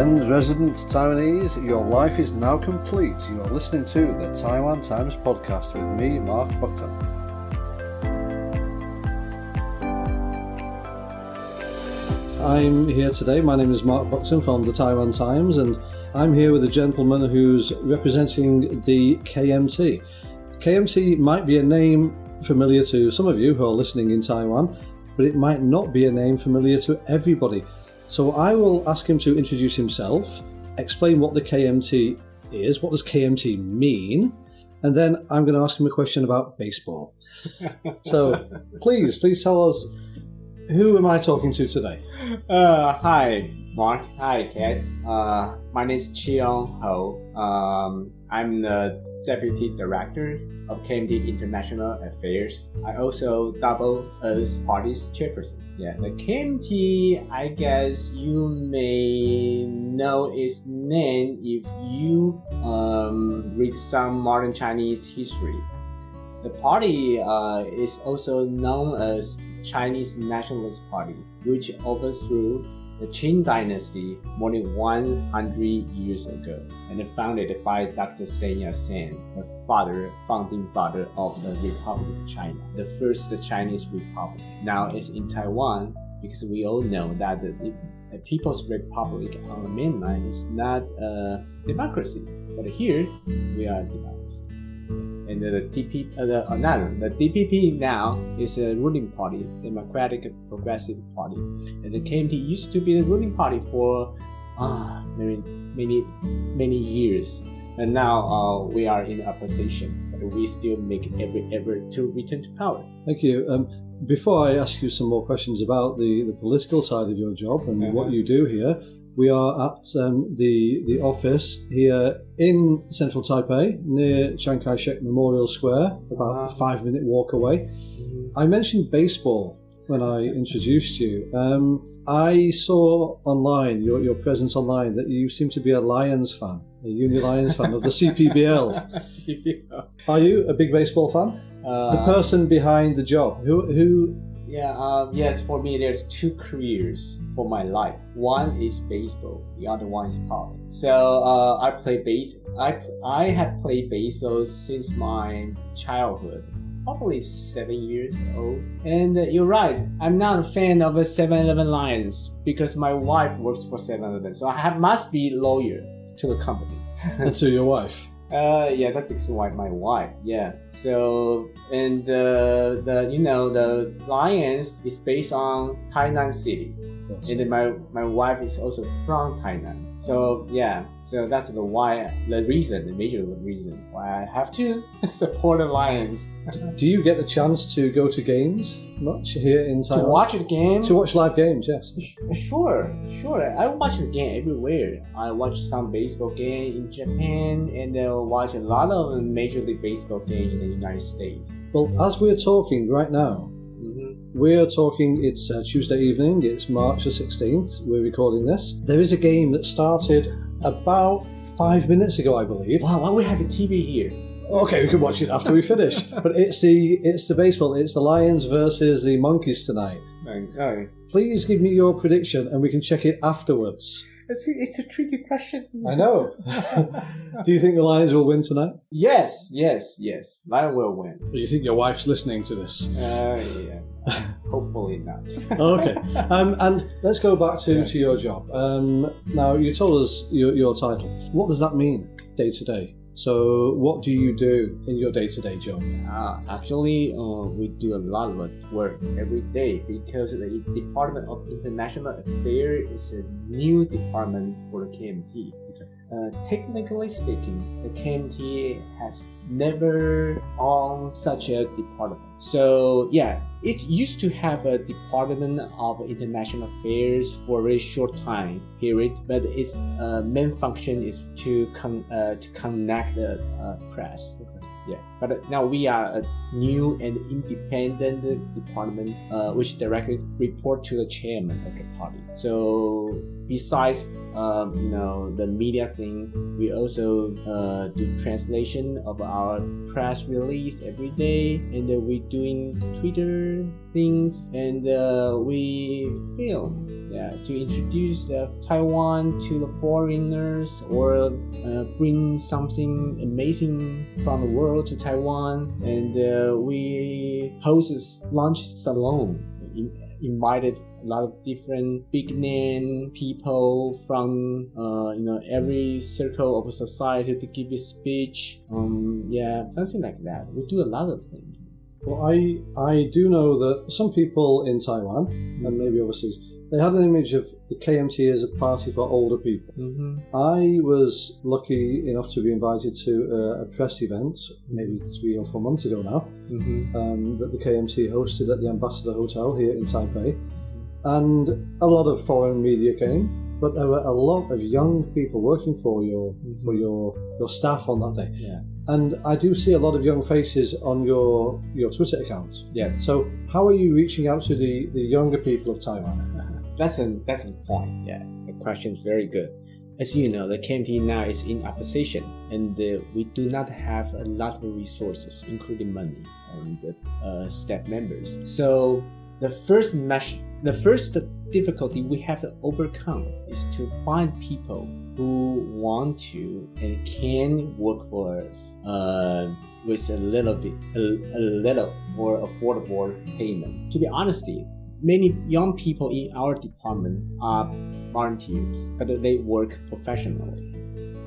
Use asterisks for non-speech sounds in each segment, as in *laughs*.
Friends, residents, Taiwanese, your life is now complete. You are listening to the Taiwan Times podcast with me, Mark Buckton. I'm here today. My name is Mark Buckton from the Taiwan Times, and I'm here with a gentleman who's representing the KMT. KMT might be a name familiar to some of you who are listening in Taiwan, but it might not be a name familiar to everybody. So I will ask him to introduce himself, explain what the KMT is, what does KMT mean, and then I'm going to ask him a question about baseball. so *laughs* please, please tell us who am I talking to today? Uh, hi, Mark. Hi, Kat. Uh, my name is Chih-Yung Ho. Um, I'm the Deputy Director of KMT International Affairs. I also double as party's chairperson. Yeah, the KMT, I guess you may know its name if you um, read some modern Chinese history. The party uh, is also known as Chinese Nationalist Party, which overthrew the Qing dynasty more than 100 years ago and founded by Dr. Sun Yat-sen, the father, founding father of the Republic of China, the first Chinese republic. Now it's in Taiwan because we all know that the, the People's Republic on the mainland is not a democracy, but here we are a democracy and the DP, uh, the, uh, no, the DPP now is a ruling party, Democratic Progressive Party, and the KMT used to be the ruling party for uh, many, many, many years, and now uh, we are in opposition, but we still make every effort to return to power. Thank you. Um, before I ask you some more questions about the, the political side of your job and uh-huh. what you do here, we are at um, the the office here in central Taipei, near Chiang Kai-shek Memorial Square, about a five-minute walk away. I mentioned baseball when I introduced you. Um, I saw online your, your presence online that you seem to be a Lions fan, a Uni Lions fan of the CPBL. *laughs* CPBL. Are you a big baseball fan? Uh, the person behind the job, who who yeah, um, yes, for me, there's two careers for my life. One is baseball, the other one is politics. So uh, I play base. I I have played baseball since my childhood, probably seven years old. And uh, you're right, I'm not a fan of a 7-Eleven Lions because my wife works for 7-Eleven, so I have, must be loyal to the company. and to your wife. Uh, yeah, that's because why my wife. Yeah. So and uh, the you know the Lions is based on Tainan City, and then my my wife is also from Tainan. So yeah, so that's the why the reason, the major reason why I have to *laughs* support the Lions. Do you get the chance to go to games much here in Taiwan? To watch the game? To watch live games, yes. Sure, sure. I watch the game everywhere. I watch some baseball game in Japan, and then watch a lot of Major League Baseball game in the United States. Well, as we're talking right now, we're talking, it's uh, Tuesday evening, it's March the 16th, we're recording this. There is a game that started about five minutes ago, I believe. Wow, why we have a TV here? Okay, we can watch it after we finish. *laughs* but it's the it's the baseball. It's the Lions versus the Monkeys tonight. Nice. Please give me your prediction, and we can check it afterwards. It's a, it's a tricky question. I know. *laughs* Do you think the Lions will win tonight? Yes, yes, yes. Lions will win. Do you think your wife's listening to this? Uh, yeah. *laughs* Hopefully not. okay. Um, and let's go back to, yeah. to your job. Um, now, you told us your, your title. What does that mean day to day? So, what do you do in your day to day job? Uh, actually, uh, we do a lot of work every day because the Department of International Affairs is a new department for the KMT. Uh, technically speaking, the KMT has never owned such a department. So yeah, it used to have a department of international affairs for a very short time period, but its uh, main function is to con- uh, to connect the uh, press. Yeah, but now we are a new and independent department uh, which directly report to the chairman of the party. So besides um, you know the media things. We also uh, do translation of our press release every day, and uh, we doing Twitter things, and uh, we film yeah to introduce the Taiwan to the foreigners or uh, bring something amazing from the world to Taiwan, and uh, we host a lunch salon. Invited a lot of different big name people from uh, you know every circle of society to give a speech. Um, yeah, something like that. We do a lot of things. Well, I I do know that some people in Taiwan and maybe overseas they had an image of the KMT as a party for older people. Mm-hmm. I was lucky enough to be invited to a, a press event maybe three or four months ago now Mm-hmm. um, that the KMT hosted at the Ambassador Hotel here in Taipei, and a lot of foreign media came. But there were a lot of young people working for your for your your staff on that day, Yeah. and I do see a lot of young faces on your your Twitter account. Yeah. So how are you reaching out to the, the younger people of Taiwan? *laughs* That's a that's the point. Yeah, the question is very good. As you know, the KMT now is in opposition, and uh, we do not have a lot of resources, including money and uh, staff members. So the first mesh, the first difficulty we have to overcome is to find people who want to and can work for us uh, with a little bit, a, a little more affordable payment. To be honest, many young people in our department are volunteers, but they work professionally.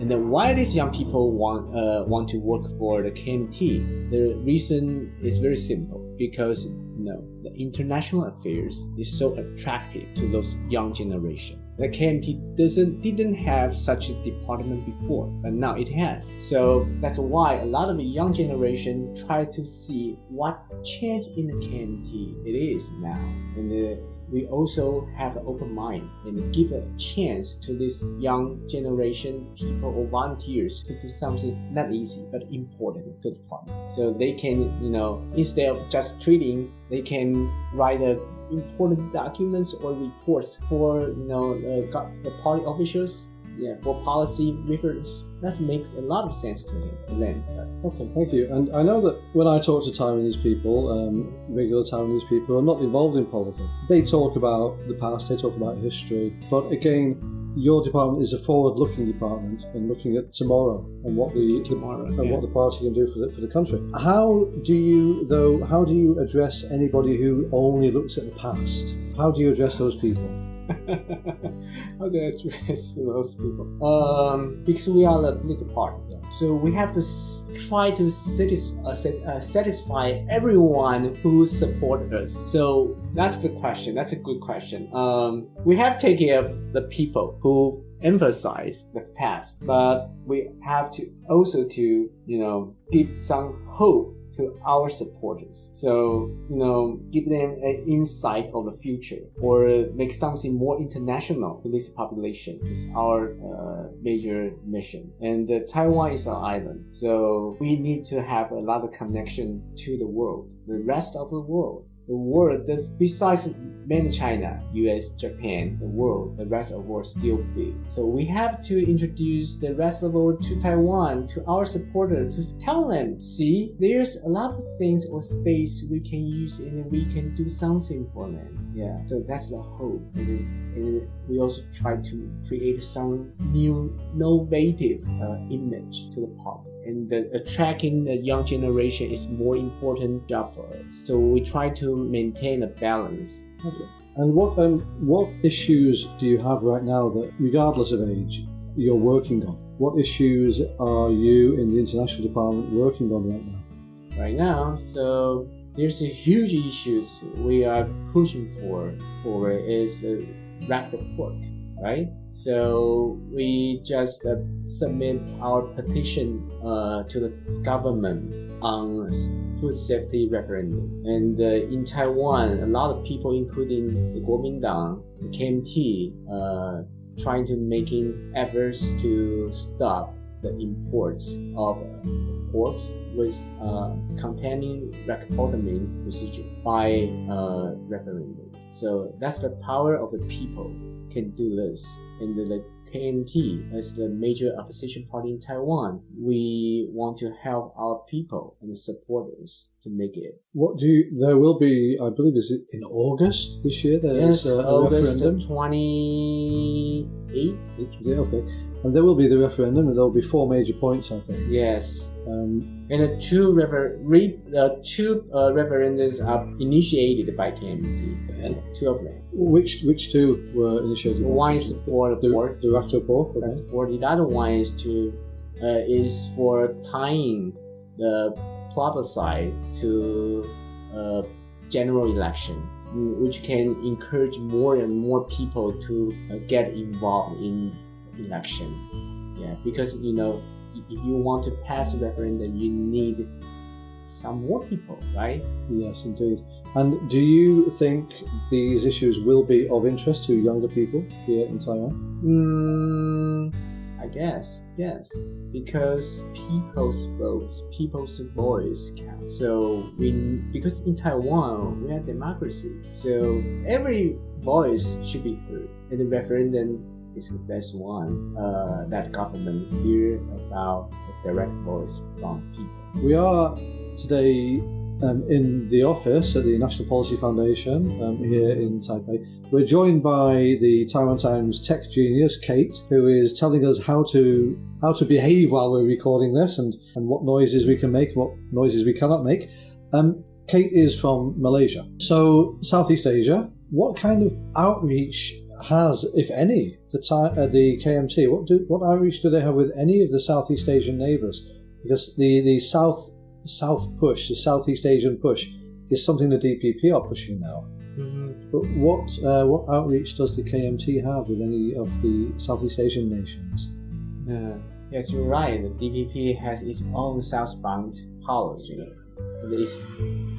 And then why these young people want uh, want to work for the KMT? The reason is very simple because know the international affairs is so attractive to those young generation. The KMT doesn't didn't have such a department before, but now it has. So that's why a lot of the young generation try to see what change in the KMT it is now, and uh, we also have an open mind and give a chance to this young generation people or volunteers to do something not easy but important to the department. So they can, you know, instead of just treating, they can write a important documents or reports for you know the, the party officials yeah for policy reference that makes a lot of sense to him to them Okay, thank you. And I know that when I talk to Taiwanese people, um, regular Taiwanese people who are not involved in politics, they talk about the past, they talk about history. But again, your department is a forward-looking department and looking at tomorrow and what the tomorrow and yeah. what the party can do for the, for the country. How do you though? How do you address anybody who only looks at the past? How do you address those people? *laughs* How do I address *laughs* those people? Um, because we are the political party, so we have to try to uh, uh, satisfy everyone who support us. So that's the question. That's a good question. Um, we have to take care of the people who emphasize the past, but we have to also to you know give some hope to our supporters. So, you know, give them an insight of the future or make something more international to this population is our uh, major mission. And uh, Taiwan is an island, so we need to have a lot of connection to the world, the rest of the world. The world does besides mainland China, US, Japan, the world, the rest of the world still big. So we have to introduce the rest of the world to Taiwan, to our supporters, to tell them, see, there's a lot of things or space we can use and we can do something for them. Yeah. So that's the hope. And, then- and then we also try to create some new, innovative uh, image to the public. And the attracting the young generation is more important job for us. So we try to maintain a balance. And what um, what issues do you have right now that, regardless of age, you're working on? What issues are you in the international department working on right now? right now. So there's a huge issues we are pushing for for is uh, the pork, right? So we just uh, submit our petition uh, to the government on food safety referendum. And uh, in Taiwan, a lot of people, including the Kuomintang, the KMT, uh, trying to making efforts to stop the imports of the porks with uh, containing ractopamine procedure by uh, referendums. So that's the power of the people can do this. And the, KMT, as the major opposition party in Taiwan, we want to help our people and the supporters to make it. What do you, there will be, I believe, is it in August this year? There's Yes, a, a August referendum. 28. Yeah, okay. And there will be the referendum, and there will be four major points, I think. Yes, Um, and the two refer- re- uh, two uh, referendums are initiated by KMT. And Two of them. which which two were initiated? One is for the the, pork. the Racto pork. Okay. Or the other one is to uh, is for tying the plebiscite to a general election, which can encourage more and more people to uh, get involved in election. Yeah, because you know, if you want to pass a referendum, you need some more people, right? Yes, indeed. And do you think these issues will be of interest to younger people here in Taiwan? Mm, I guess, yes, because people's votes, people's voice count. So we, because in Taiwan we have democracy, so every voice should be heard, and the referendum is the best one uh, that government hear about direct voice from people. We are today um, in the office at the National Policy Foundation um, here in Taipei. We're joined by the Taiwan Times tech genius Kate, who is telling us how to how to behave while we're recording this and, and what noises we can make, what noises we cannot make. Um, Kate is from Malaysia, so Southeast Asia. What kind of outreach has, if any, the uh, the KMT? What do what outreach do they have with any of the Southeast Asian neighbours? Because the the South South push, the Southeast Asian push, is something the DPP are pushing now. But what uh, what outreach does the KMT have with any of the Southeast Asian nations? Uh, yes, you're right. The DPP has its own southbound policy. It's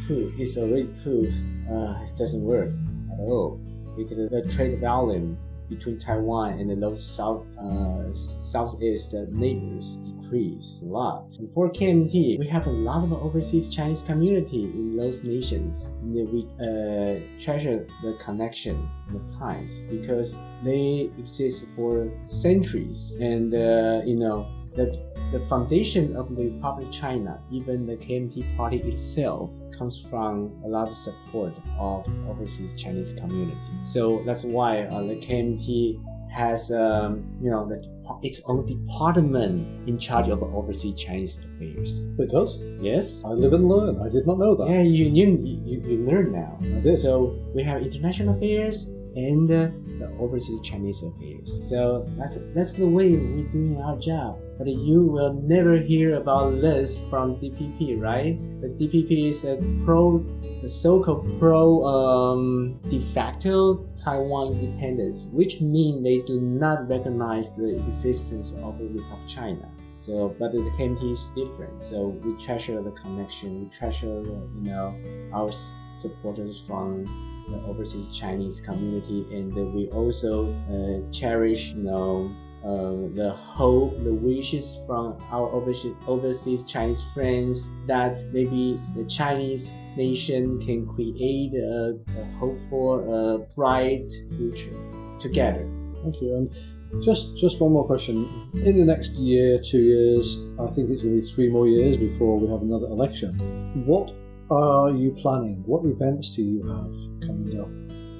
true. It's already proved uh, it doesn't work at all because the trade volume between Taiwan and those south uh, southeast neighbors decreased a lot. And for KMT, we have a lot of overseas Chinese community in those nations. And we uh, treasure the connection the ties because they exist for centuries. And uh, you know the the foundation of the Republic of China, even the KMT party itself, comes from a lot of support of overseas Chinese community. So that's why uh, the KMT has, um, you know, the, its own department in charge of overseas Chinese affairs. It does. Yes. I live and learn. I did not know that. Yeah, you you, you, you learn now. I did. So we have international affairs and uh, the overseas Chinese affairs. So that's that's the way we're doing our job. But you will never hear about this from DPP, right? The DPP is a pro, the so-called pro um, de facto Taiwan independence, which means they do not recognize the existence of the Republic of China. So, but the KMT is different. So we treasure the connection. We treasure, you know, our supporters from the overseas Chinese community, and we also uh, cherish, you know, uh, the hope, the wishes from our overseas, overseas Chinese friends that maybe the Chinese nation can create a, a hopeful, uh, bright future together. Thank you. And just just one more question. In the next year, two years, I think it's going to be three more years before we have another election. What are you planning? What events do you have coming up?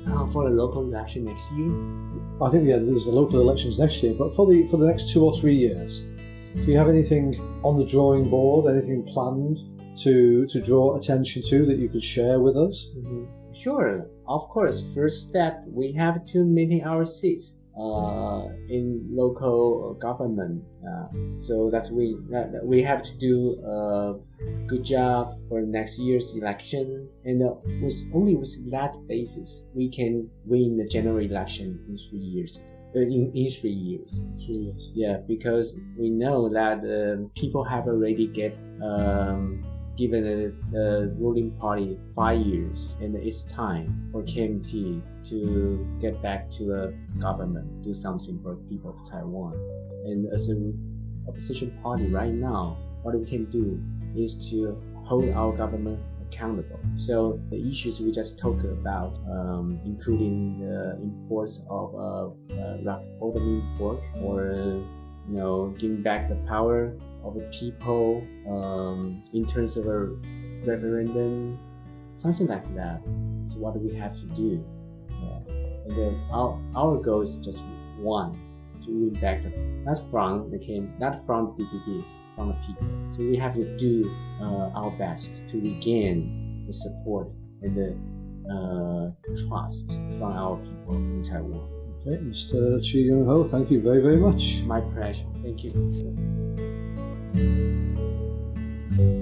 Uh, for the local election next year, I think yeah, there's the local elections next year, but for the for the next two or three years, do you have anything on the drawing board? Anything planned to to draw attention to that you could share with us? Sure, of course. First step, we have to maintain our seats uh, in local government. Uh, so that's we that, that we have to do a good job for next year's election, and uh, with only with that basis, we can win the general election in three years. Uh, in, in three years. Three years. Yeah, because we know that uh, people have already get um, given the, ruling party five years, and it's time for KMT to get back to the government, do something for the people of Taiwan. And as an opposition party right now, what we can do is to hold our government accountable. So the issues we just talked about, um, including the imports of uh, uh, ractopamine pork, or you know, giving back the power of the people um, in terms of a referendum, something like that. Is what we have to do. Yeah. And then our our goal is just one to win back the not from the came not from the DPP from the people. So we have to do uh, our best to regain the support and the uh, trust from our people in Taiwan. Okay, Mr. Chih-Yung Ho, thank you very, very much. My pleasure. Thank you thank you